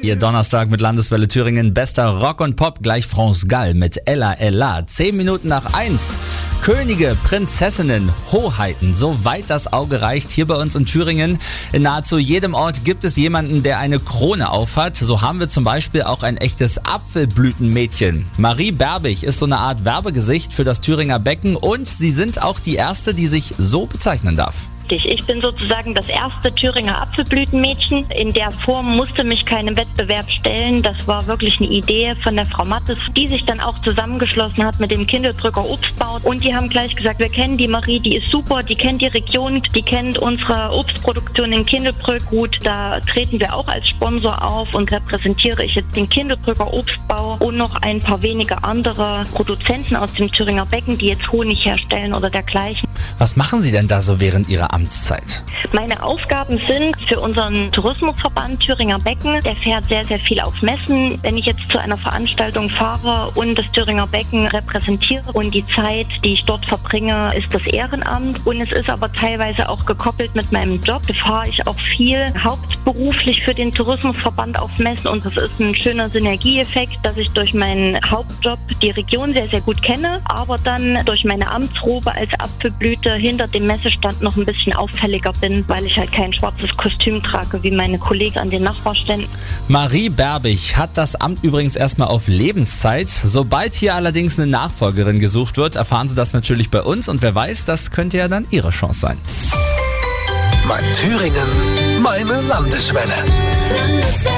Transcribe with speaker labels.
Speaker 1: Ihr Donnerstag mit Landeswelle Thüringen, bester Rock und Pop, gleich France Gall mit Ella Ella. Zehn Minuten nach eins. Könige, Prinzessinnen, Hoheiten, soweit das Auge reicht hier bei uns in Thüringen. In nahezu jedem Ort gibt es jemanden, der eine Krone aufhat. So haben wir zum Beispiel auch ein echtes Apfelblütenmädchen. Marie Berbig ist so eine Art Werbegesicht für das Thüringer Becken und sie sind auch die erste, die sich so bezeichnen darf
Speaker 2: richtig. Ich bin sozusagen das erste Thüringer Apfelblütenmädchen. In der Form musste mich keinem Wettbewerb stellen. Das war wirklich eine Idee von der Frau Mattes, die sich dann auch zusammengeschlossen hat mit dem Kindeldrücker Obstbau. Und die haben gleich gesagt, wir kennen die Marie, die ist super, die kennt die Region, die kennt unsere Obstproduktion in Kindelbrück gut. Da treten wir auch als Sponsor auf und repräsentiere ich jetzt den Kindeldrücker Obstbau und noch ein paar wenige andere Produzenten aus dem Thüringer Becken, die jetzt Honig herstellen oder dergleichen.
Speaker 1: Was machen Sie denn da so während Ihrer Amtszeit?
Speaker 2: Meine Aufgaben sind für unseren Tourismusverband Thüringer Becken. Der fährt sehr, sehr viel auf Messen. Wenn ich jetzt zu einer Veranstaltung fahre und das Thüringer Becken repräsentiere und die Zeit, die ich dort verbringe, ist das Ehrenamt. Und es ist aber teilweise auch gekoppelt mit meinem Job. Da fahre ich auch viel hauptberuflich für den Tourismusverband auf Messen und das ist ein schöner Synergieeffekt, dass ich durch meinen Hauptjob die Region sehr, sehr gut kenne, aber dann durch meine Amtsrobe als Apfelblüte hinter dem Messestand noch ein bisschen auffälliger bin, weil ich halt kein schwarzes Kostüm trage wie meine Kollegen an den Nachbarständen.
Speaker 1: Marie Berbig hat das Amt übrigens erstmal auf Lebenszeit. Sobald hier allerdings eine Nachfolgerin gesucht wird, erfahren Sie das natürlich bei uns und wer weiß, das könnte ja dann Ihre Chance sein.
Speaker 3: Mein Thüringen, meine Landeswelle. Landeswelle.